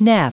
Nap.